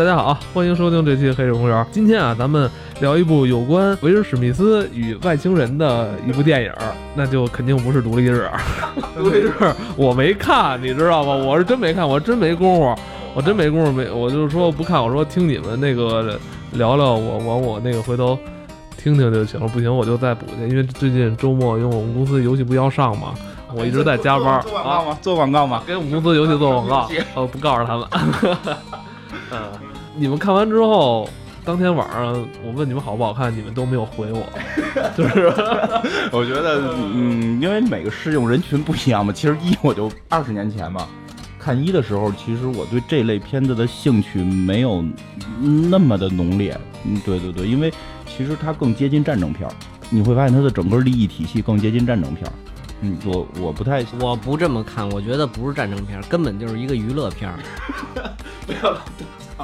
大家好，欢迎收听这期《黑水公园》。今天啊，咱们聊一部有关维尔史密斯与外星人的一部电影，那就肯定不是《独立日》。独立日我没看，你知道吗？我是真没看，我真没工夫，我真没工夫，没，我就是说不看。我说听你们那个聊聊，我我我那个回头听听就行了。不行我就再补去，因为最近周末因为我们公司游戏不要上嘛，我一直在加班。做广告吗？做广告吗？给我们公司游戏做广告，呃，不告诉他们。嗯，你们看完之后，当天晚上我问你们好不好看，你们都没有回我，就是我觉得，嗯，因为每个适用人群不一样嘛。其实一我就二十年前嘛，看一的时候，其实我对这类片子的兴趣没有那么的浓烈。嗯，对对对，因为其实它更接近战争片儿，你会发现它的整个利益体系更接近战争片儿。嗯，我我不太，我不这么看，我觉得不是战争片，根本就是一个娱乐片。不要老操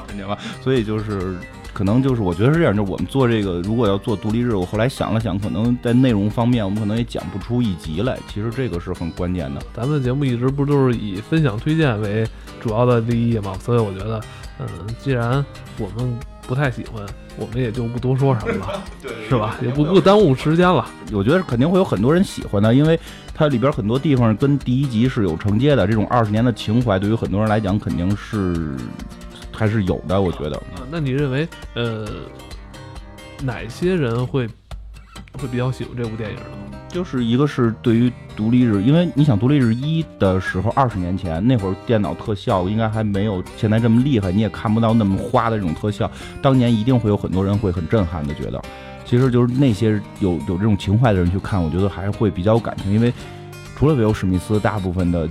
人家吧。所以就是，可能就是，我觉得是这样。就我们做这个，如果要做独立日，我后来想了想，可能在内容方面，我们可能也讲不出一集来。其实这个是很关键的。咱们的节目一直不都是以分享推荐为主要的利益嘛？所以我觉得，嗯，既然我们不太喜欢。我们也就不多说什么了，是吧？也不不耽误时间了。我觉得肯定会有很多人喜欢的，因为它里边很多地方跟第一集是有承接的。这种二十年的情怀，对于很多人来讲，肯定是还是有的。我觉得。那你认为，呃，哪些人会会比较喜欢这部电影呢？就是一个是对于独立日，因为你想独立日一的时候，二十年前那会儿电脑特效应该还没有现在这么厉害，你也看不到那么花的这种特效。当年一定会有很多人会很震撼的觉得，其实就是那些有有这种情怀的人去看，我觉得还会比较有感情。因为除了维欧史密斯，大部分的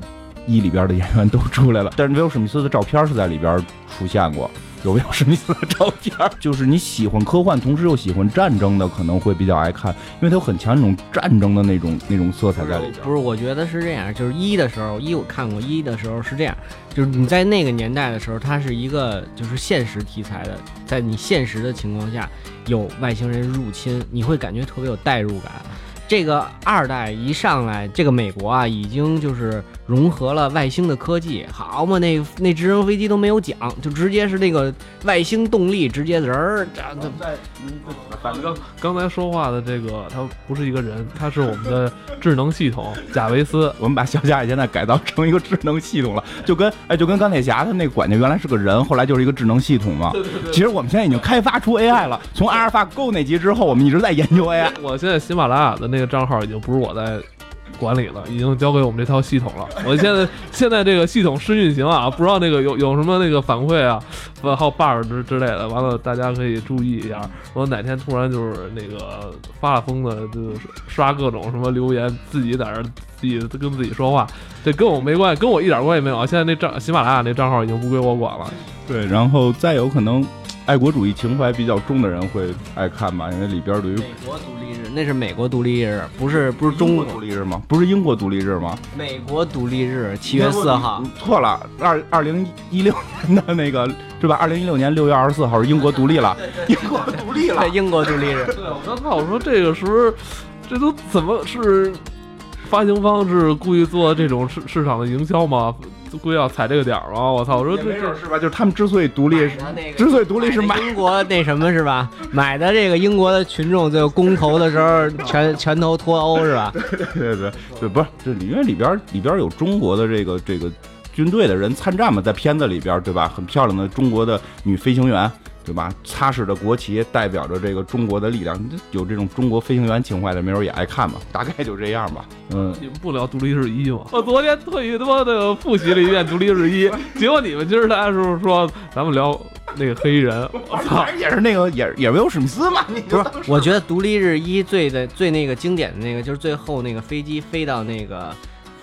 一里边的演员都出来了，但是威尔史密斯的照片是在里边出现过。有威尔史密斯的照片？就是你喜欢科幻，同时又喜欢战争的，可能会比较爱看，因为它有很强那种战争的那种那种色彩在里边。不是，我觉得是这样，就是一的时候，一我看过一的时候是这样，就是你在那个年代的时候，它是一个就是现实题材的，在你现实的情况下有外星人入侵，你会感觉特别有代入感。这个二代一上来，这个美国啊，已经就是融合了外星的科技，好嘛，那那直升飞机都没有讲，就直接是那个外星动力，直接人儿。反正刚才说话的这个，他不是一个人，他是我们的智能系统贾维斯。我们把小贾现在改造成一个智能系统了，就跟哎，就跟钢铁侠他那管家原来是个人，后来就是一个智能系统嘛。其实我们现在已经开发出 AI 了，从阿尔法 Go 那集之后，我们一直在研究 AI。我现在喜马拉雅的。那个账号已经不是我在管理了，已经交给我们这套系统了。我现在 现在这个系统试运行啊，不知道那个有有什么那个反馈啊，还有 bug 之之类的。完了，大家可以注意一下。我哪天突然就是那个发了疯的，就是刷各种什么留言，自己在那自己跟自己说话，这跟我没关系，跟我一点关系没有。现在那账喜马拉雅那账号已经不归我管了。对，然后再有可能。爱国主义情怀比较重的人会爱看吧，因为里边对于美国独立日，那是美国独立日，不是不是中国独立日吗？不是英国独立日吗？美国独立日七月四号，错了，二二零一六年的那个是吧？二零一六年六月二十四号是英国独立了，英国独立了，英国独立日。对，我刚才我说这个时候，这都怎么是发行方是故意做这种市市场的营销吗？故意要踩这个点儿吧？我操！我说这这是吧？就是他们之所以独立，之所以独立是买英国那什么是吧？买的这个英国的群众最后公投的时候 全全投脱欧是吧？对对对对，不是这里因为里边里边有中国的这个这个军队的人参战嘛，在片子里边对吧？很漂亮的中国的女飞行员。对吧？擦拭着国旗，代表着这个中国的力量。有这种中国飞行员情怀的，没准也爱看吧。大概就这样吧。嗯，你们不聊独立日一吗？我昨天特意他妈的复习了一遍独立日一，结果你们今儿来的时候说咱们聊那个黑衣人，我操，也是那个也也没有史密斯嘛？不是，我觉得独立日一最的最那个经典的那个，就是最后那个飞机飞到那个。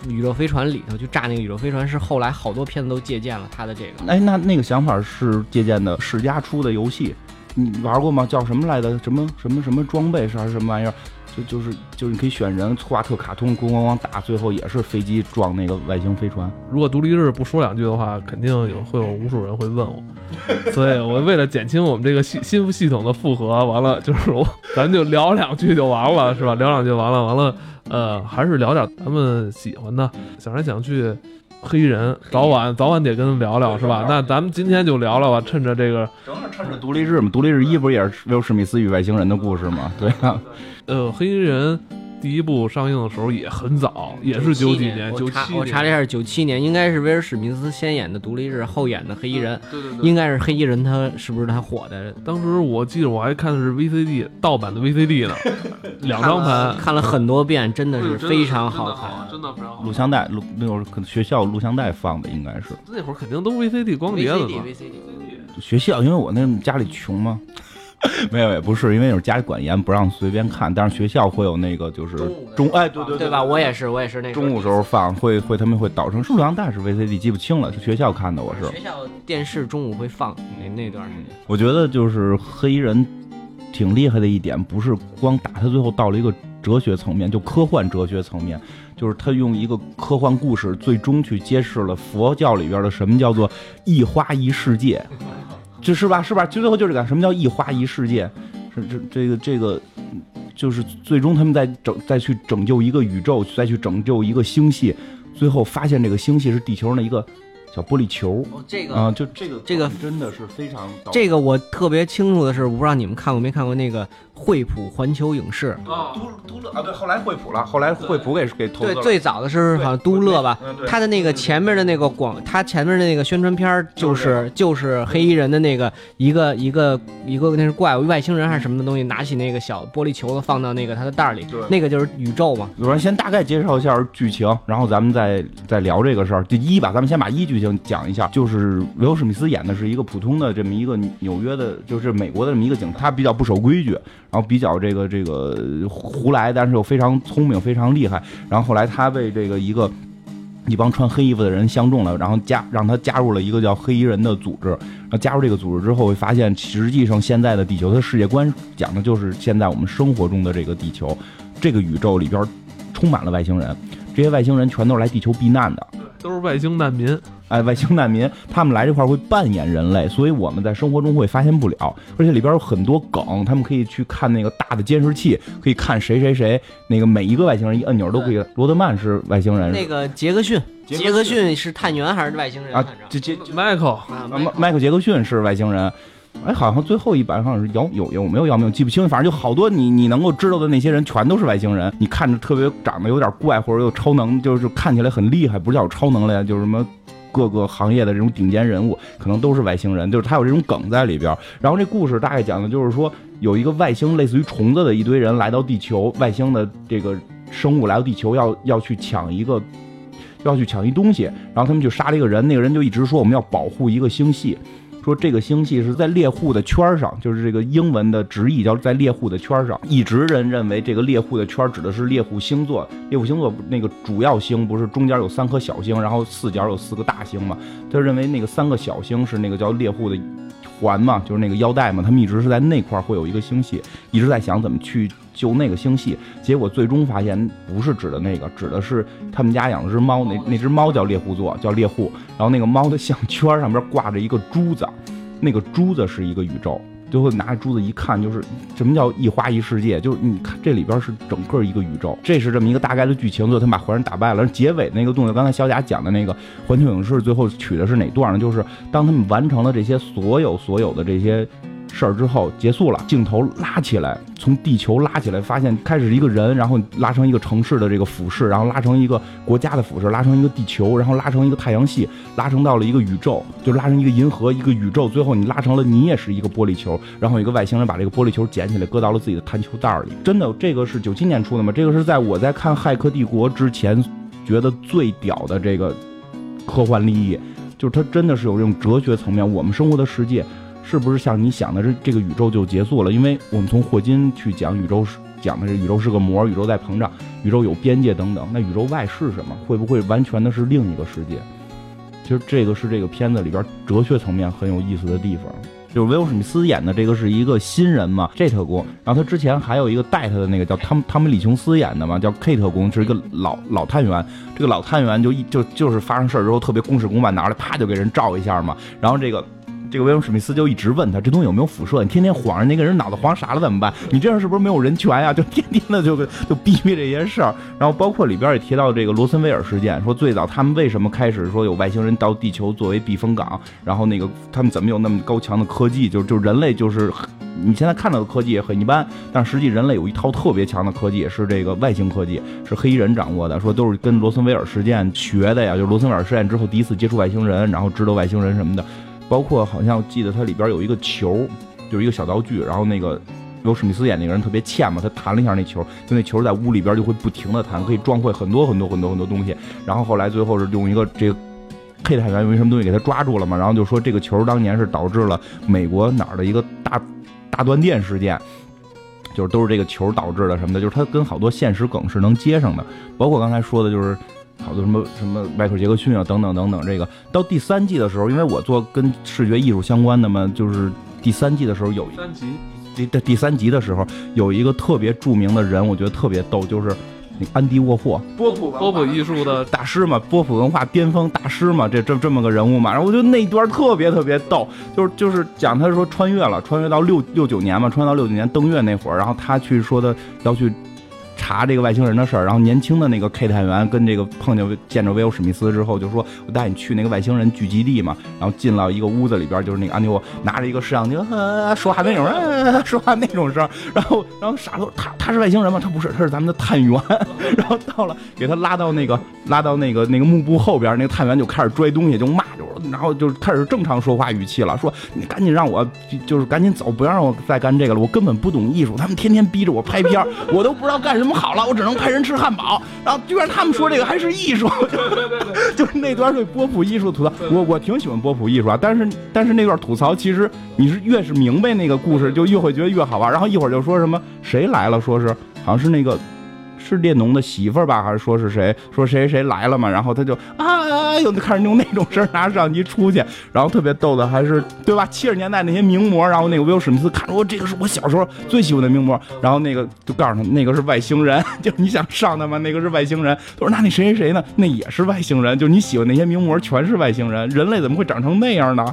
宇宙飞船里头去炸那个宇宙飞船是后来好多片子都借鉴了他的这个。哎，那那个想法是借鉴的世嘉出的游戏，你玩过吗？叫什么来的？什么什么什么装备是还是什么玩意儿？就就是就是你可以选人画特卡通，咣咣咣打，最后也是飞机撞那个外星飞船。如果独立日不说两句的话，肯定有会有无数人会问我，所以我为了减轻我们这个系新系统的负荷，完了就是我咱就聊两句就完了，是吧？聊两句完了，完了，呃，还是聊点咱们喜欢的，想来想去。黑衣人早晚早晚得跟他聊聊，是吧？那咱们今天就聊聊吧，趁着这个，正好趁着独立日嘛，独立日一不也是威尔史密斯与外星人的故事嘛？对啊，呃，黑衣人。第一部上映的时候也很早，也是九几年，九七。我查了一下，九七年应该是威尔史密斯先演的独立日，后演的黑衣人。对对对，应该是黑衣人，他是不是他火的？当时我记得我还看的是 VCD 盗版的 VCD 呢，两张盘，看了很多遍，真的是非常好看，真的非常好。录像带录那会儿可能学校录像带放的应该是，那会儿肯定都 VCD 光碟了 VCD。学校因为我那家里穷嘛。没有，也不是，因为有家里管严，不让随便看。但是学校会有那个，就是中哎，对对对吧？我也是，我也是那个中午时候放，会会他们会导成数量大是 VCD，记不清了，是学校看的。我是学校电视中午会放那那段时间。我觉得就是黑衣人挺厉害的一点，不是光打他，最后到了一个哲学层面，就科幻哲学层面，就是他用一个科幻故事，最终去揭示了佛教里边的什么叫做一花一世界。就是吧？是吧？就最后就是个，什么叫一花一世界？是这这个这个，就是最终他们在拯再去拯救一个宇宙，再去拯救一个星系，最后发现这个星系是地球上的一个小玻璃球。这个啊，就这个这个真的是非常。这个我特别清楚的是，我不知道你们看过没看过那个。惠普环球影视啊，都都乐啊，对，后来惠普了，后来惠普给给投对，最早的是好像都乐吧，他的那个前面的那个广，他前面的那个宣传片就是就是黑衣人的那个一个一个一个那是怪物外星人还是什么的东西，拿起那个小玻璃球子放到那个他的袋里，那个就是宇宙嘛。我说先大概介绍一下剧情，然后咱们再再聊这个事儿。第一吧，咱们先把一剧情讲一下，就是维欧史密斯演的是一个普通的这么一个纽约的，就是美国的这么一个警，他比较不守规矩。然后比较这个这个胡来，但是又非常聪明，非常厉害。然后后来他被这个一个 一帮穿黑衣服的人相中了，然后加让他加入了一个叫黑衣人的组织。然后加入这个组织之后，会发现实际上现在的地球的世界观讲的就是现在我们生活中的这个地球，这个宇宙里边充满了外星人。这些外星人全都是来地球避难的，都是外星难民。哎，外星难民，他们来这块会扮演人类，所以我们在生活中会发现不了。而且里边有很多梗，他们可以去看那个大的监视器，可以看谁谁谁，那个每一个外星人一按钮都可以。罗德曼是外星人，那个杰克逊，杰克逊是探员还是外星人啊？这杰迈克，迈克杰克逊是外星人。哎，好像最后一版好像是姚有有没有姚明记不清，反正就好多你你能够知道的那些人全都是外星人。你看着特别长得有点怪，或者有超能，就是看起来很厉害，不是叫超能力，就是什么。各个行业的这种顶尖人物，可能都是外星人，就是他有这种梗在里边。然后这故事大概讲的就是说，有一个外星类似于虫子的一堆人来到地球，外星的这个生物来到地球，要要去抢一个，要去抢一东西。然后他们就杀了一个人，那个人就一直说我们要保护一个星系。说这个星系是在猎户的圈上，就是这个英文的直译叫在猎户的圈上。一直人认为这个猎户的圈指的是猎户星座，猎户星座那个主要星不是中间有三颗小星，然后四角有四个大星嘛？他认为那个三个小星是那个叫猎户的。环嘛，就是那个腰带嘛，他们一直是在那块会有一个星系，一直在想怎么去救那个星系，结果最终发现不是指的那个，指的是他们家养的只猫，那那只猫叫猎户座，叫猎户，然后那个猫的项圈上边挂着一个珠子，那个珠子是一个宇宙。最后拿着珠子一看，就是什么叫一花一世界，就是你看这里边是整个一个宇宙，这是这么一个大概的剧情。最后他把坏人打败了，结尾那个动作，刚才小贾讲的那个环球影视最后取的是哪段呢？就是当他们完成了这些所有所有的这些。事儿之后结束了，镜头拉起来，从地球拉起来，发现开始一个人，然后拉成一个城市的这个俯视，然后拉成一个国家的俯视，拉成一个地球，然后拉成一个太阳系，拉成到了。一个宇宙，就拉成一个银河，一个宇宙，最后你拉成了。你也是一个玻璃球，然后一个外星人把这个玻璃球捡起来，搁到了。自己的弹球袋里。真的，这个是九七年出的吗？这个是在我在看《骇客帝国》之前觉得最屌的这个科幻利益，就是它真的是有这种哲学层面，我们生活的世界。是不是像你想的，这这个宇宙就结束了？因为我们从霍金去讲宇宙是讲的是宇宙是个膜，宇宙在膨胀，宇宙有边界等等。那宇宙外是什么？会不会完全的是另一个世界？其实这个是这个片子里边哲学层面很有意思的地方。就是威尔史密斯演的这个是一个新人嘛，J 特工。然后他之前还有一个带他的那个叫汤汤姆李琼斯演的嘛，叫 K 特工，是一个老老探员。这个老探员就一就就是发生事儿之后特别公事公办，拿出来啪就给人照一下嘛。然后这个。这个威尔史密斯就一直问他这东西有没有辐射？你天天晃着那个人脑子晃傻了怎么办？你这样是不是没有人权呀？就天天的就就逼逼这些事儿。然后包括里边也提到这个罗森威尔事件，说最早他们为什么开始说有外星人到地球作为避风港？然后那个他们怎么有那么高强的科技？就就人类就是你现在看到的科技也很一般，但实际人类有一套特别强的科技，是这个外星科技，是黑衣人掌握的。说都是跟罗森威尔事件学的呀，就罗森威尔事件之后第一次接触外星人，然后知道外星人什么的。包括好像记得它里边有一个球，就是一个小道具，然后那个有史密斯演那个人特别欠嘛，他弹了一下那球，就那球在屋里边就会不停的弹，可以撞坏很多很多很多很多东西。然后后来最后是用一个这个配太员用什么东西给他抓住了嘛，然后就说这个球当年是导致了美国哪儿的一个大大断电事件，就是都是这个球导致的什么的，就是他跟好多现实梗是能接上的。包括刚才说的就是。好多什么什么迈克尔杰克逊啊，等等等等。这个到第三季的时候，因为我做跟视觉艺术相关的嘛，就是第三季的时候有三集，第第三集的时候有一个特别著名的人，我觉得特别逗，就是那安迪沃霍，波普波普艺术的大师嘛，波普文化巅峰大师嘛，这这这么个人物嘛。然后我觉得那一段特别特别逗，就是就是讲他说穿越了，穿越到六六九年嘛，穿越到六九年登月那会儿，然后他去说的要去。查这个外星人的事儿，然后年轻的那个 K 探员跟这个碰见见着威尔史密斯之后，就说：“我带你去那个外星人聚集地嘛。”然后进了一个屋子里边，就是那个安迪沃拿着一个摄像机，说话那种，说话那种声。然后，然后傻子：“他他是外星人吗？他不是，他是咱们的探员。”然后到了，给他拉到那个拉到那个那个幕布后边，那个探员就开始拽东西，就骂，就然后就开始正常说话语气了，说：“你赶紧让我，就是赶紧走，不要让我再干这个了。我根本不懂艺术，他们天天逼着我拍片，我都不知道干什么。”好了，我只能派人吃汉堡。然后居然他们说这个还是艺术，就是那段对波普艺术吐槽。我我挺喜欢波普艺术啊，但是但是那段吐槽，其实你是越是明白那个故事，就越会觉得越好玩。然后一会儿就说什么谁来了，说是好像是那个。是列侬的媳妇儿吧，还是说是谁？说谁谁来了嘛？然后他就啊，又开始用那种声拿摄像机出去，然后特别逗的，还是对吧？七十年代那些名模，然后那个威尔史密斯看着我，这个是我小时候最喜欢的名模，然后那个就告诉他那个是外星人，就你想上的吗？那个是外星人。他说那你谁谁谁呢？那也是外星人。就你喜欢那些名模全是外星人，人类怎么会长成那样呢？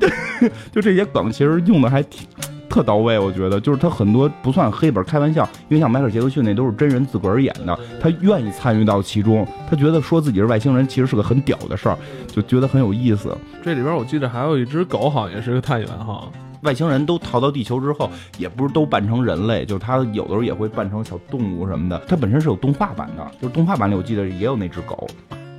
对，就这些梗其实用的还挺。特到位，我觉得就是他很多不算黑本开玩笑，因为像迈克尔杰克逊那都是真人自个儿演的，他愿意参与到其中，他觉得说自己是外星人其实是个很屌的事儿，就觉得很有意思。这里边我记得还有一只狗，好像也是个探员哈。外星人都逃到地球之后，也不是都扮成人类，就是他有的时候也会扮成小动物什么的。它本身是有动画版的，就是动画版里我记得也有那只狗。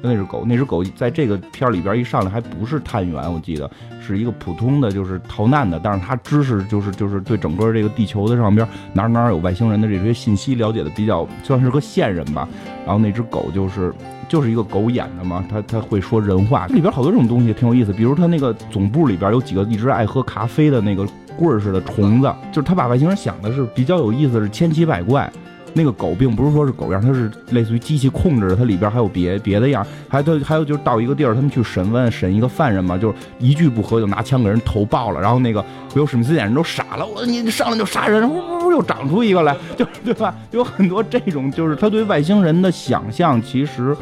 那只狗，那只狗在这个片儿里边一上来还不是探员，我记得是一个普通的，就是逃难的。但是他知识就是就是对整个这个地球的上边哪哪有外星人的这些信息了解的比较，算是个线人吧。然后那只狗就是就是一个狗演的嘛，它它会说人话。里边好多这种东西挺有意思，比如它那个总部里边有几个一直爱喝咖啡的那个棍儿似的虫子，就是他把外星人想的是比较有意思，是千奇百怪。那个狗并不是说是狗样，它是类似于机器控制的，它里边还有别别的样，还它还有就是到一个地儿，他们去审问审一个犯人嘛，就是一句不合就拿枪给人头爆了，然后那个比如史密斯演人都傻了，我你上来就杀人，呜呜呜又长出一个来，就对吧？有很多这种，就是他对外星人的想象，其实。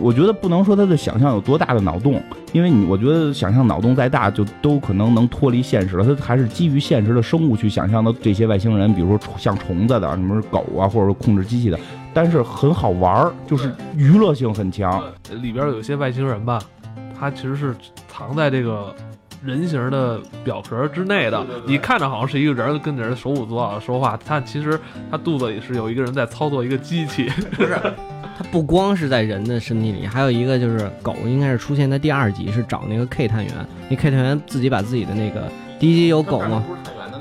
我觉得不能说他的想象有多大的脑洞，因为你我觉得想象脑洞再大，就都可能能脱离现实了。他还是基于现实的生物去想象的这些外星人，比如说像虫子的，什么狗啊，或者说控制机器的，但是很好玩儿，就是娱乐性很强。里边有些外星人吧，他其实是藏在这个人形的表壳之内的。你看着好像是一个人跟着人手舞足蹈的说话，他其实他肚子里是有一个人在操作一个机器，不是。它不光是在人的身体里，还有一个就是狗，应该是出现在第二集，是找那个 K 探员。那 K 探员自己把自己的那个第一集有狗吗？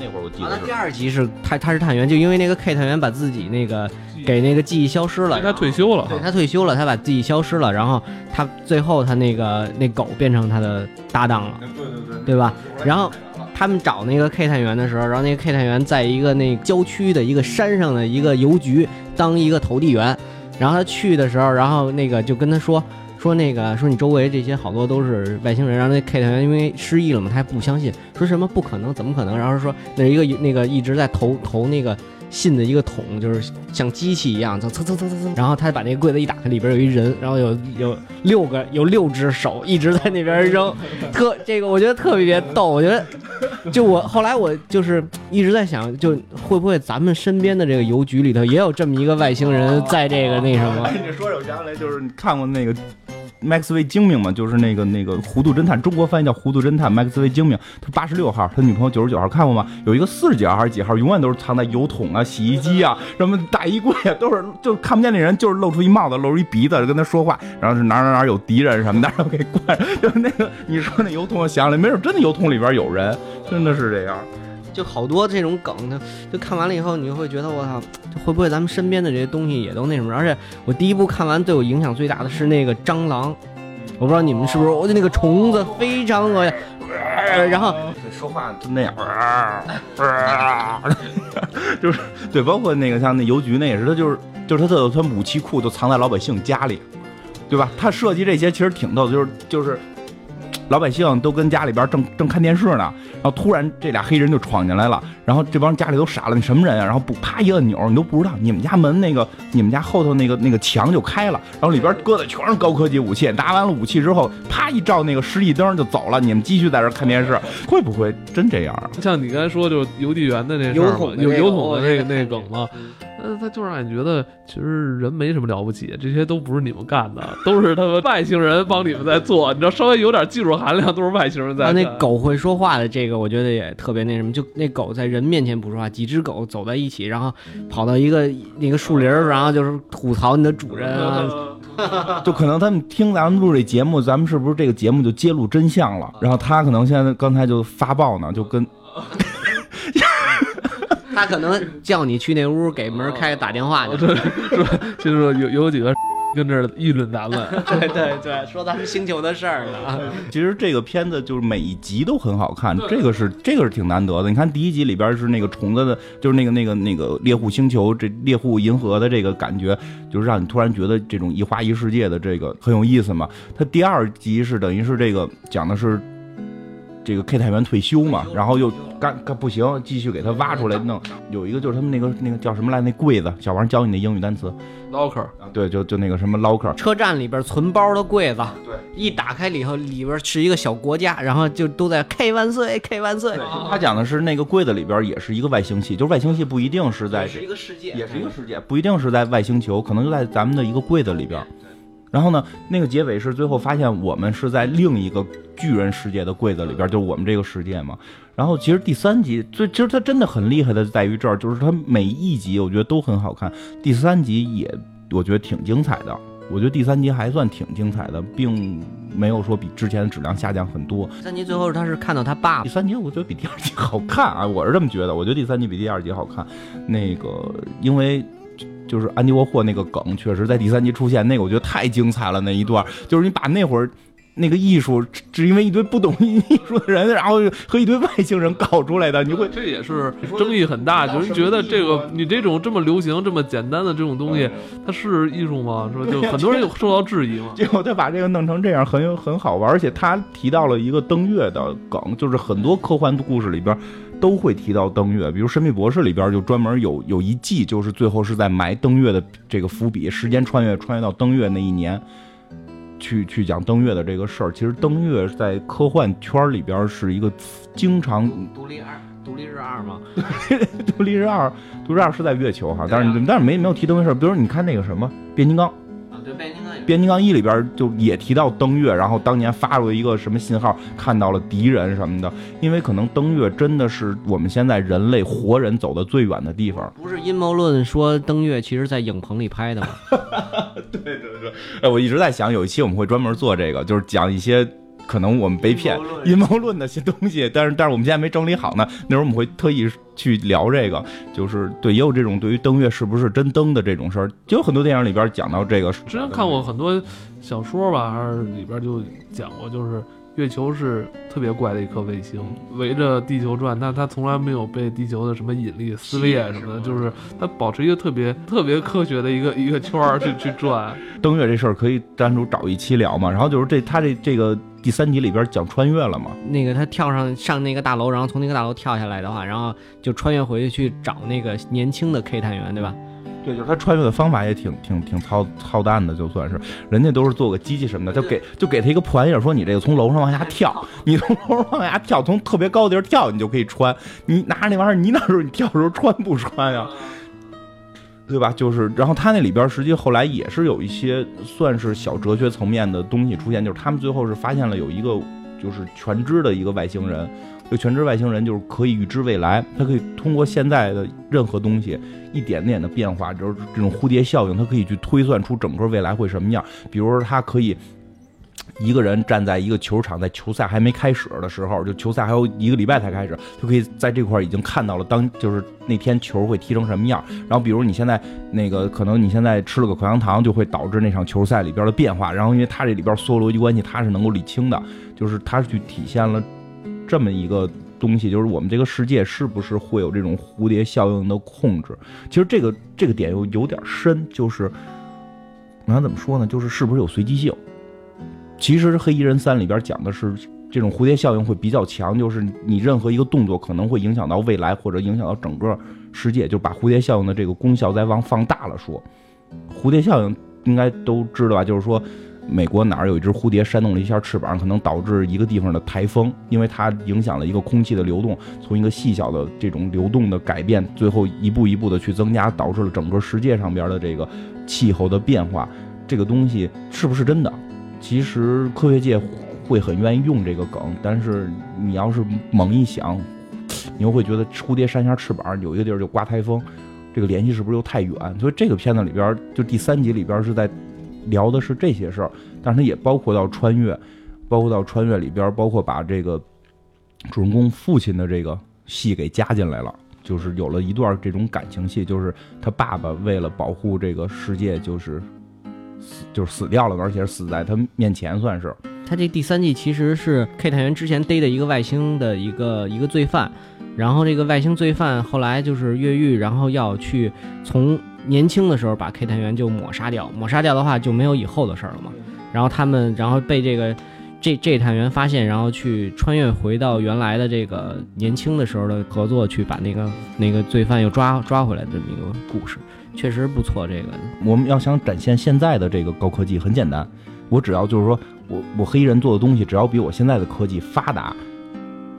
那会儿，我记得。第二集是他，他是探员，就因为那个 K 探员把自己那个给那个记忆消失了，他退休了。对他退休了，他把记忆消失了，然后他最后他那个那狗变成他的搭档了，对对对，对吧？然后他们找那个 K 探员的时候，然后那个 K 探员在一个那郊区的一个山上的一个邮局当一个投递员。然后他去的时候，然后那个就跟他说说那个说你周围这些好多都是外星人，然后那 K 探员因为失忆了嘛，他还不相信，说什么不可能，怎么可能？然后说那一个那个一直在投投那个信的一个桶，就是像机器一样，就蹭蹭蹭蹭蹭，然后他把那个柜子一打开，里边有一人，然后有有六个有六只手一直在那边扔，特这个我觉得特别逗，我觉得就我后来我就是一直在想，就会不会咱们身边的这个邮局里头也有这么一个外星人在这个那什么？哎，你说着我想起来，就是你看过那个。麦克斯韦精明嘛，就是那个那个糊涂侦探，中国翻译叫糊涂侦探。麦克斯韦精明，他八十六号，他女朋友九十九号，看过吗？有一个四十几号还是几号，永远都是藏在油桶啊、洗衣机啊、什么大衣柜啊，都是就看不见那人，就是露出一帽子，露出一鼻子跟他说话，然后是哪哪哪有敌人什么的，然后给关。就那个你说那油桶，我想了，没准真的油桶里边有人，真的是这样。就好多这种梗，他就看完了以后，你就会觉得我操，会不会咱们身边的这些东西也都那什么？而且我第一部看完对我影响最大的是那个蟑螂，我不知道你们是不是，我就那个虫子非常恶心，然后说话就那样，就是对，包括那个像那邮局那也是，他就是就是他的他武器库都藏在老百姓家里，对吧？他设计这些其实挺逗的，就是就是。老百姓都跟家里边正正看电视呢，然后突然这俩黑人就闯进来了，然后这帮家里都傻了，你什么人啊？然后不啪一按钮，你都不知道，你们家门那个你们家后头那个那个墙就开了，然后里边搁的全是高科技武器，拿完了武器之后，啪一照那个示意灯就走了，你们继续在这看电视，会不会真这样？像你刚才说就邮递员的那邮筒有邮筒的那个那梗吗？那他就让你觉得其实人没什么了不起，这些都不是你们干的，都是他们外星人帮你们在做。你知道，稍微有点技术含量，都是外星人在。那狗会说话的这个，我觉得也特别那什么。就那狗在人面前不说话，几只狗走在一起，然后跑到一个那个树林然后就是吐槽你的主人啊。就可能他们听咱们录这节目，咱们是不是这个节目就揭露真相了？然后他可能现在刚才就发报呢，就跟。他可能叫你去那屋给门开打电话去，就是说有有几个 跟这儿议论咱们，对对对，说咱们星球的事儿呢。其实这个片子就是每一集都很好看，这个是这个是挺难得的。你看第一集里边是那个虫子的，就是那个那个那个猎户星球，这猎户银河的这个感觉，就是让你突然觉得这种一花一世界的这个很有意思嘛。它第二集是等于是这个讲的是。这个 K 太原退休嘛，然后又干干不行，继续给他挖出来弄。有一个就是他们那个那个叫什么来，那柜子，小王教你那英语单词，locker。对，就就那个什么 locker。车站里边存包的柜子，对，一打开以后，里边是一个小国家，然后就都在 K 万岁，K 万岁。他讲的是那个柜子里边也是一个外星系，就是外星系不一定是在，是一个世界，也是一个世界，不一定是在外星球，可能就在咱们的一个柜子里边。然后呢，那个结尾是最后发现我们是在另一个巨人世界的柜子里边，就是我们这个世界嘛。然后其实第三集最其实它真的很厉害的在于这儿，就是它每一集我觉得都很好看，第三集也我觉得挺精彩的。我觉得第三集还算挺精彩的，并没有说比之前的质量下降很多。第三集最后他是看到他爸。第三集我觉得比第二集好看啊，我是这么觉得。我觉得第三集比第二集好看，那个因为。就是安迪沃霍那个梗，确实在第三集出现，那个我觉得太精彩了。那一段就是你把那会儿那个艺术，只因为一堆不懂艺术的人，然后和一堆外星人搞出来的，你会这也是争议很大。就是觉得这个你这种这么流行、这么简单的这种东西，它是艺术吗？是吧就很多人受到质疑嘛。结果他把这个弄成这样，很有很好玩。而且他提到了一个登月的梗，就是很多科幻故事里边。都会提到登月，比如《神秘博士》里边就专门有有一季，就是最后是在埋登月的这个伏笔，时间穿越穿越到登月那一年，去去讲登月的这个事儿。其实登月在科幻圈里边是一个经常 独立二独立日二吗？独立日二，独立日二是在月球哈，但是但是没没有提登月事儿。比如你看那个什么变形金刚啊，对。变形金刚一里边就也提到登月，然后当年发出一个什么信号，看到了敌人什么的。因为可能登月真的是我们现在人类活人走的最远的地方。不是阴谋论说登月其实在影棚里拍的吗？对对对，哎，我一直在想有一期我们会专门做这个，就是讲一些。可能我们被骗，阴谋论的些东西，但是但是我们现在没整理好呢。那时候我们会特意去聊这个，就是对，也有这种对于登月是不是真登的这种事儿，就有很多电影里边讲到这个。之前看过很多小说吧，还是里边就讲过，就是月球是特别怪的一颗卫星，围着地球转，但它从来没有被地球的什么引力撕裂什么的，就是它保持一个特别特别科学的一个一个圈儿去去转。登月这事儿可以单独找一期聊嘛。然后就是这它这这个第三集里边讲穿越了嘛，那个他跳上上那个大楼，然后从那个大楼跳下来的话，然后就穿越回去去找那个年轻的 K 探员，对吧？对，就是他穿越的方法也挺挺挺操操蛋的，就算是人家都是做个机器什么的，就给就给他一个破玩意儿，说你这个从楼上往下跳，你从楼上往下跳，从特别高的地儿跳，你就可以穿。你拿着那玩意儿，你哪时候你跳的时候穿不穿呀？对吧？就是，然后他那里边实际后来也是有一些算是小哲学层面的东西出现，就是他们最后是发现了有一个就是全知的一个外星人，这全知外星人就是可以预知未来，他可以通过现在的任何东西一点点的变化，就是这种蝴蝶效应，他可以去推算出整个未来会什么样。比如说，他可以一个人站在一个球场，在球赛还没开始的时候，就球赛还有一个礼拜才开始，就可以在这块已经看到了当就是那天球会踢成什么样。然后，比如你现在那个可能你现在吃了个口香糖，就会导致那场球赛里边的变化。然后，因为它这里边所有逻辑关系，它是能够理清的，就是它去体现了这么一个东西，就是我们这个世界是不是会有这种蝴蝶效应的控制？其实这个这个点又有点深，就是那怎么说呢？就是是不是有随机性？其实《黑衣人三》里边讲的是这种蝴蝶效应会比较强，就是你任何一个动作可能会影响到未来或者影响到整个世界，就把蝴蝶效应的这个功效再往放大了说。蝴蝶效应应该都知道吧？就是说，美国哪儿有一只蝴蝶扇动了一下翅膀，可能导致一个地方的台风，因为它影响了一个空气的流动，从一个细小的这种流动的改变，最后一步一步的去增加，导致了整个世界上边的这个气候的变化。这个东西是不是真的？其实科学界会很愿意用这个梗，但是你要是猛一想，你又会觉得蝴蝶扇一下翅膀，有一个地儿就刮台风，这个联系是不是又太远？所以这个片子里边，就第三集里边是在聊的是这些事儿，但是它也包括到穿越，包括到穿越里边，包括把这个主人公父亲的这个戏给加进来了。就是有了一段这种感情戏，就是他爸爸为了保护这个世界，就是死就是死掉了，而且是死在他面前，算是。他这第三季其实是 K 探员之前逮的一个外星的一个一个罪犯，然后这个外星罪犯后来就是越狱，然后要去从年轻的时候把 K 探员就抹杀掉，抹杀掉的话就没有以后的事儿了嘛。然后他们然后被这个这这探员发现，然后去穿越回到原来的这个年轻的时候的合作，去把那个那个罪犯又抓抓回来的这么一个故事，确实不错。这个我们要想展现现在的这个高科技，很简单，我只要就是说我我黑衣人做的东西，只要比我现在的科技发达，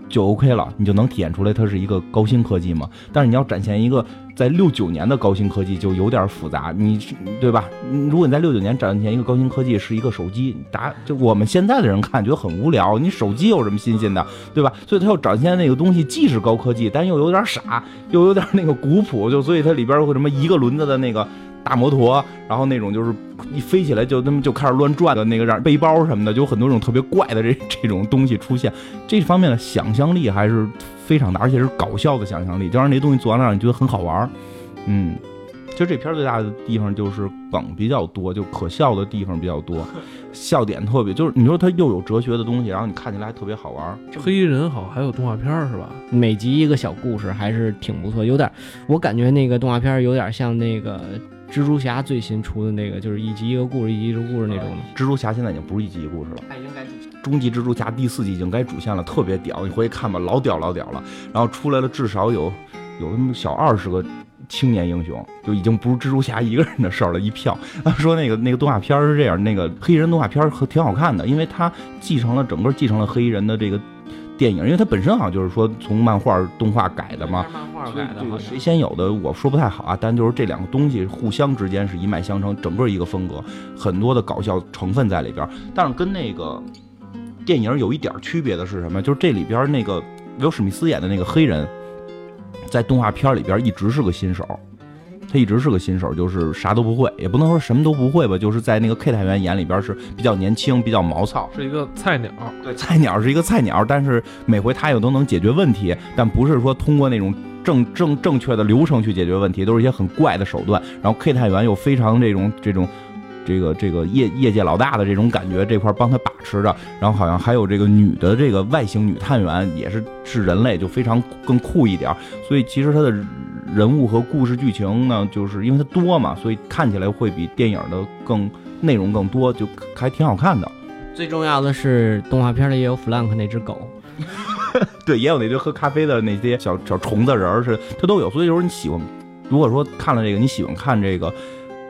就 OK 了，你就能体现出来它是一个高新科技嘛。但是你要展现一个在六九年的高新科技，就有点复杂，你对吧？如果你在六九年展现一个高新科技是一个手机，打就我们现在的人看觉得很无聊，你手机有什么新鲜的，对吧？所以它要展现那个东西既是高科技，但又有点傻，又有点那个古朴，就所以它里边会什么一个轮子的那个。大摩托，然后那种就是一飞起来就那么就开始乱转的那个让背包什么的，就有很多种特别怪的这 这种东西出现。这方面的想象力还是非常大，而且是搞笑的想象力，就让那东西做完了让你觉得很好玩儿。嗯，其实这片儿最大的地方就是梗比较多，就可笑的地方比较多，笑点特别，就是你说它又有哲学的东西，然后你看起来还特别好玩儿。黑衣人好还有动画片儿是吧？每集一个小故事还是挺不错，有点我感觉那个动画片有点像那个。蜘蛛侠最新出的那个，就是一集一个故事，一集一个故事那种的。蜘蛛侠现在已经不是一集一个故事了，他已经该主线。终极蜘蛛侠第四季已经该主线了，特别屌，你回去看吧，老屌老屌了。然后出来了至少有有那么小二十个青年英雄，就已经不是蜘蛛侠一个人的事儿了，一票。他 说那个那个动画片是这样，那个黑衣人动画片挺好看的，因为它继承了整个继承了黑衣人的这个。电影，因为它本身好像就是说从漫画动画改的嘛，漫画改的，这个谁先有的我说不太好啊，但就是这两个东西互相之间是一脉相承，整个一个风格，很多的搞笑成分在里边。但是跟那个电影有一点区别的是什么？就是这里边那个威尔史密斯演的那个黑人，在动画片里边一直是个新手。他一直是个新手，就是啥都不会，也不能说什么都不会吧，就是在那个 K 探员眼里边是比较年轻、比较毛糙，是一个菜鸟。对，菜鸟是一个菜鸟，但是每回他又都能解决问题，但不是说通过那种正正正确的流程去解决问题，都是一些很怪的手段。然后 K 探员又非常这种这种这个这个业业界老大的这种感觉，这块帮他把持着。然后好像还有这个女的这个外星女探员，也是是人类，就非常更酷一点。所以其实他的人物和故事剧情呢，就是因为它多嘛，所以看起来会比电影的更内容更多，就还挺好看的。最重要的是动画片里也有弗兰克那只狗，对，也有那堆喝咖啡的那些小小虫子人儿，是它都有。所以就是你喜欢，如果说看了这个，你喜欢看这个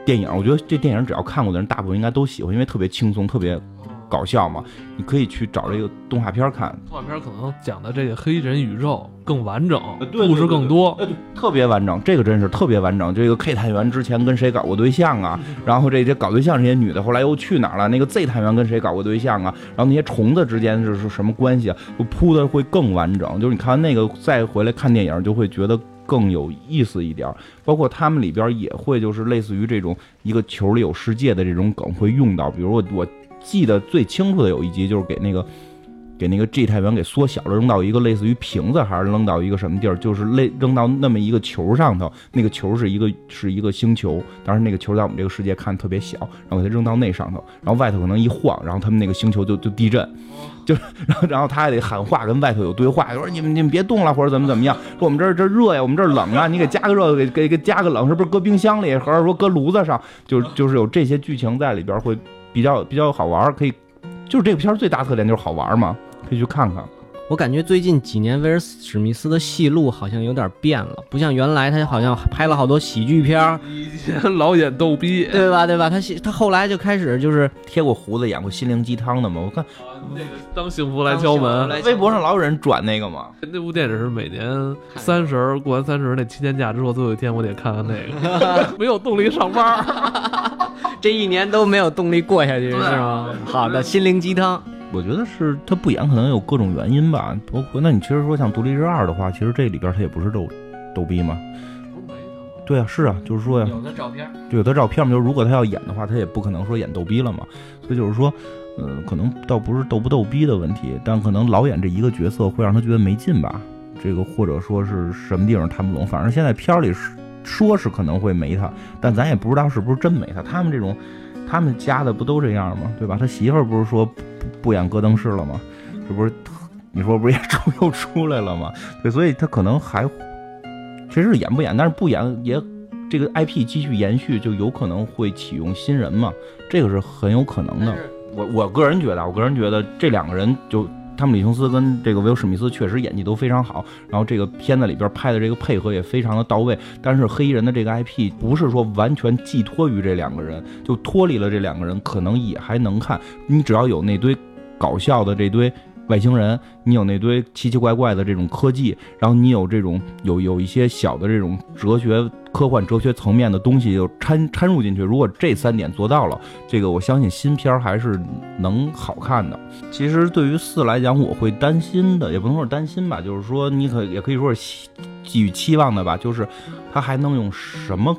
电影，我觉得这电影只要看过的人，大部分应该都喜欢，因为特别轻松，特别搞笑嘛。你可以去找这个动画片看，动画片可能讲的这个黑人宇宙更完整故事更多。特别完整，这个真是特别完整。这个 K 探员之前跟谁搞过对象啊？然后这些搞对象这些女的后来又去哪儿了？那个 Z 探员跟谁搞过对象啊？然后那些虫子之间是是什么关系啊？就铺的会更完整。就是你看完那个再回来看电影，就会觉得更有意思一点。包括他们里边也会就是类似于这种一个球里有世界的这种梗会用到。比如我我记得最清楚的有一集就是给那个。给那个 G 探员给缩小了，扔到一个类似于瓶子，还是扔到一个什么地儿？就是类扔到那么一个球上头，那个球是一个是一个星球，当时那个球在我们这个世界看特别小，然后给它扔到那上头，然后外头可能一晃，然后他们那个星球就就地震，就然后 然后他还得喊话跟外头有对话，说你们你们别动了或者怎么怎么样，说我们这这热呀，我们这冷啊，你给加个热给给给加个冷，是不是搁冰箱里，还是说搁炉子上，就就是有这些剧情在里边会比较比较好玩，可以。就是这个片儿最大特点就是好玩嘛，可以去看看。我感觉最近几年威尔史密斯的戏路好像有点变了，不像原来他好像拍了好多喜剧片儿，以前老演逗逼，对吧？对吧？他他后来就开始就是贴过胡子演过心灵鸡汤的嘛，我看那个当幸福来敲门，来微博上老有人转那个嘛。那部电影是每年三十过完三十那七天假之后，最后一天我得看看那个，没有动力上班儿。这一年都没有动力过下去，是吗？好的，心灵鸡汤。我觉得是他不演，可能有各种原因吧。包括那你其实说像《独立日二》的话，其实这里边他也不是逗逗逼嘛。对啊，是啊，就是说呀，有的照片，就有的照片嘛。就是如果他要演的话，他也不可能说演逗逼了嘛。所以就是说，呃，可能倒不是逗不逗逼的问题，但可能老演这一个角色会让他觉得没劲吧。这个或者说是什么地方谈不拢，反正现在片儿里是说是可能会没他，但咱也不知道是不是真没他。他们这种，他们家的不都这样吗？对吧？他媳妇儿不是说不不演戈登式了吗？这不是你说不是也出又出来了吗？对，所以他可能还其实演不演，但是不演也这个 IP 继续延续，就有可能会启用新人嘛，这个是很有可能的。我我个人觉得，我个人觉得这两个人就。汤姆·李琼斯跟这个威尔·史密斯确实演技都非常好，然后这个片子里边拍的这个配合也非常的到位。但是黑衣人的这个 IP 不是说完全寄托于这两个人，就脱离了这两个人，可能也还能看。你只要有那堆搞笑的这堆外星人，你有那堆奇奇怪怪的这种科技，然后你有这种有有一些小的这种哲学。科幻哲学层面的东西就掺掺入进去，如果这三点做到了，这个我相信新片儿还是能好看的。其实对于四来讲，我会担心的，也不能说是担心吧，就是说你可也可以说是寄予期望的吧，就是他还能用什么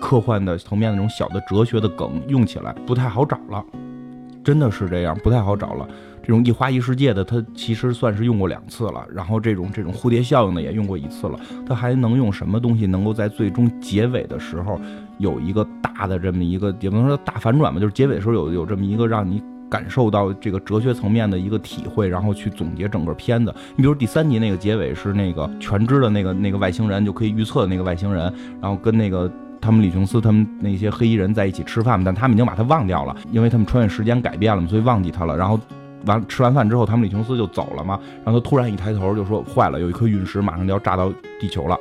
科幻的层面那种小的哲学的梗用起来，不太好找了，真的是这样，不太好找了。这种一花一世界的，它其实算是用过两次了。然后这种这种蝴蝶效应的也用过一次了。它还能用什么东西能够在最终结尾的时候有一个大的这么一个，也不能说大反转吧，就是结尾的时候有有这么一个让你感受到这个哲学层面的一个体会，然后去总结整个片子。你比如第三集那个结尾是那个全知的那个那个外星人就可以预测的那个外星人，然后跟那个他们李琼斯他们那些黑衣人在一起吃饭，但他们已经把他忘掉了，因为他们穿越时间改变了，所以忘记他了。然后。完吃完饭之后，他们李琼斯就走了嘛。然后他突然一抬头就说：“坏了，有一颗陨石马上就要炸到地球了。”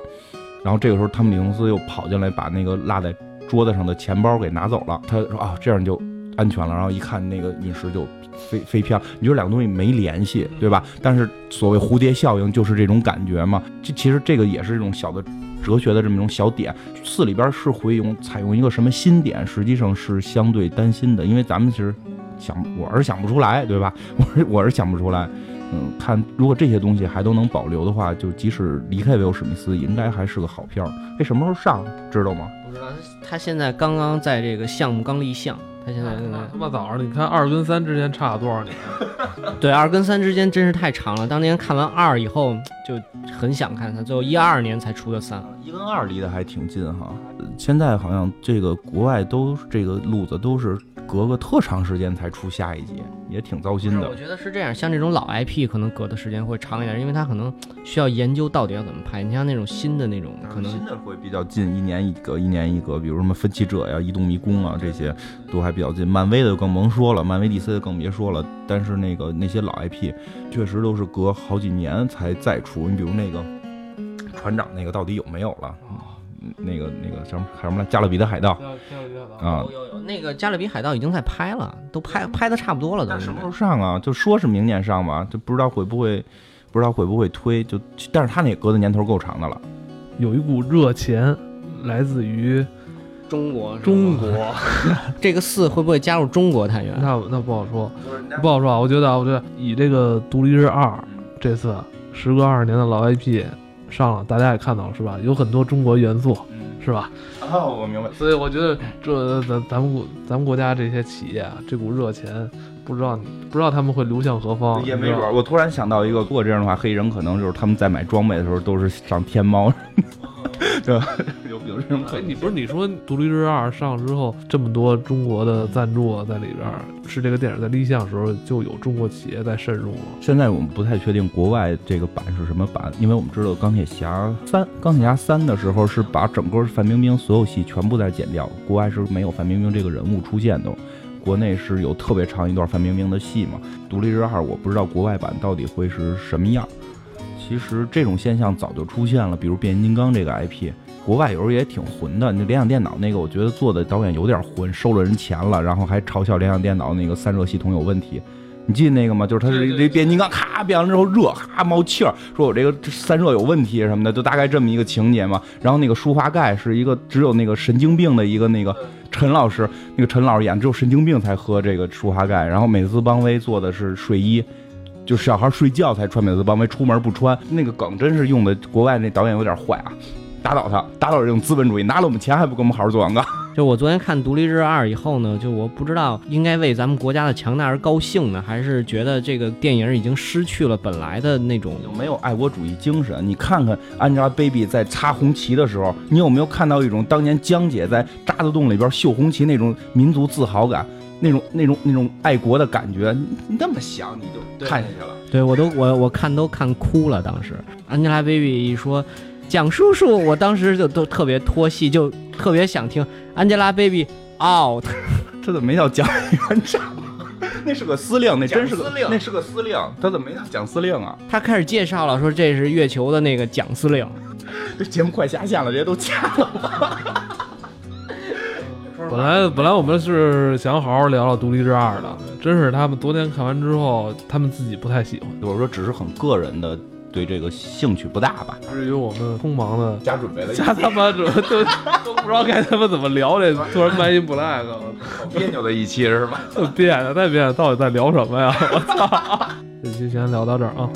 然后这个时候，他们李琼斯又跑进来，把那个落在桌子上的钱包给拿走了。他说：“啊，这样就安全了。”然后一看，那个陨石就飞飞飘。你说两个东西没联系，对吧？但是所谓蝴蝶效应就是这种感觉嘛。这其实这个也是一种小的哲学的这么一种小点。四里边是会用采用一个什么新点，实际上是相对担心的，因为咱们其实。想我是想不出来，对吧？我是我是想不出来。嗯，看如果这些东西还都能保留的话，就即使离开威尔史密斯，应该还是个好片儿。哎，什么时候上？知道吗？不知道。他现在刚刚在这个项目刚立项，他现在他妈早上，你看二跟三之间差了多少年？对，二跟三之间真是太长了。当年看完二以后，就很想看它，最后一二年才出的三。一跟二离得还挺近哈。现在好像这个国外都这个路子都是隔个特长时间才出下一集，也挺糟心的我。觉得是这样，像这种老 IP 可能隔的时间会长一点，因为它可能需要研究到底要怎么拍。你像那种新的那种，可能新的会比较近，一年一隔，一年一隔，比如什么分歧者呀、移动迷宫啊，这些都还比较近。漫威的就更甭说了，漫威 DC 的更别说了。但是那个那些老 IP 确实都是隔好几年才再出。你比如那个船长那个到底有没有了？嗯那个那个什么什么来，《加勒比的海盗》啊，有有有，那个《加勒比海盗》已经在拍了，都拍拍的差不多了都但什么。时候上啊？就说是明年上吧，就不知道会不会，不知道会不会推。就但是他那隔的年头够长的了。有一股热钱来自于中国中国，这个四会不会加入中国探员？那那不好说，不好说啊。我觉得啊，我觉得以这个《独立日二》这次时隔二十年的老 IP 上了，大家也看到了是吧？有很多中国元素是吧？哦，我明白。所以我觉得这咱咱们国咱们国家这些企业啊，这股热钱，不知道不知道他们会流向何方，也没准我突然想到一个，如果这样的话，黑人可能就是他们在买装备的时候都是上天猫，对吧？有有这种可哎，能。你不是你说《独立日二》上之后，这么多中国的赞助啊在里边儿，是这个电影在立项时候就有中国企业在渗入吗？现在我们不太确定国外这个版是什么版，因为我们知道钢铁侠三，钢铁侠三的时候是把整个范冰冰所有戏全部在剪掉，国外是没有范冰冰这个人物出现的。国内是有特别长一段范冰冰的戏嘛，《独立日二》我不知道国外版到底会是什么样。其实这种现象早就出现了，比如变形金刚这个 IP，国外有时候也挺混的。那联想电脑那个，我觉得做的导演有点混，收了人钱了，然后还嘲笑联想电脑那个散热系统有问题。你记得那个吗？就是它是这变形金刚，咔变完之后热，哈冒气儿，说我这个散热有问题什么的，就大概这么一个情节嘛。然后那个舒华盖是一个只有那个神经病的一个那个陈老师，那个陈老师演只有神经病才喝这个舒华盖，然后美斯邦威做的是睡衣。就是小孩睡觉才穿美斯邦威，出门不穿。那个梗真是用的，国外那导演有点坏啊，打倒他，打倒这种资本主义，拿了我们钱还不给我们好好做广告。就我昨天看《独立日二》以后呢，就我不知道应该为咱们国家的强大而高兴呢，还是觉得这个电影已经失去了本来的那种有没有爱国主义精神？你看看 Angelababy 在插红旗的时候，你有没有看到一种当年江姐在渣滓洞里边绣红旗那种民族自豪感，那种那种那种爱国的感觉？你你那么想你就看下去了。对我都我我看都看哭了，当时 Angelababy 一说蒋叔叔，我当时就都特别脱戏，就特别想听 Angelababy out。这怎么没叫蒋元长？那是个司令，那真是个司令那是个司令，他怎么没叫蒋司令啊？他开始介绍了，说这是月球的那个蒋司令。这节目快下线了，这些都掐了。本来本来我们是想好好聊聊《独立日二》的，真是他们昨天看完之后，他们自己不太喜欢。我说只是很个人的对这个兴趣不大吧，至于我们匆忙的加准备了加他妈准都都不知道该他妈怎么聊这，突然埋一 flag，别扭的一期是吧？特别扭太别扭，到底在聊什么呀？我操！这期先聊到这儿啊。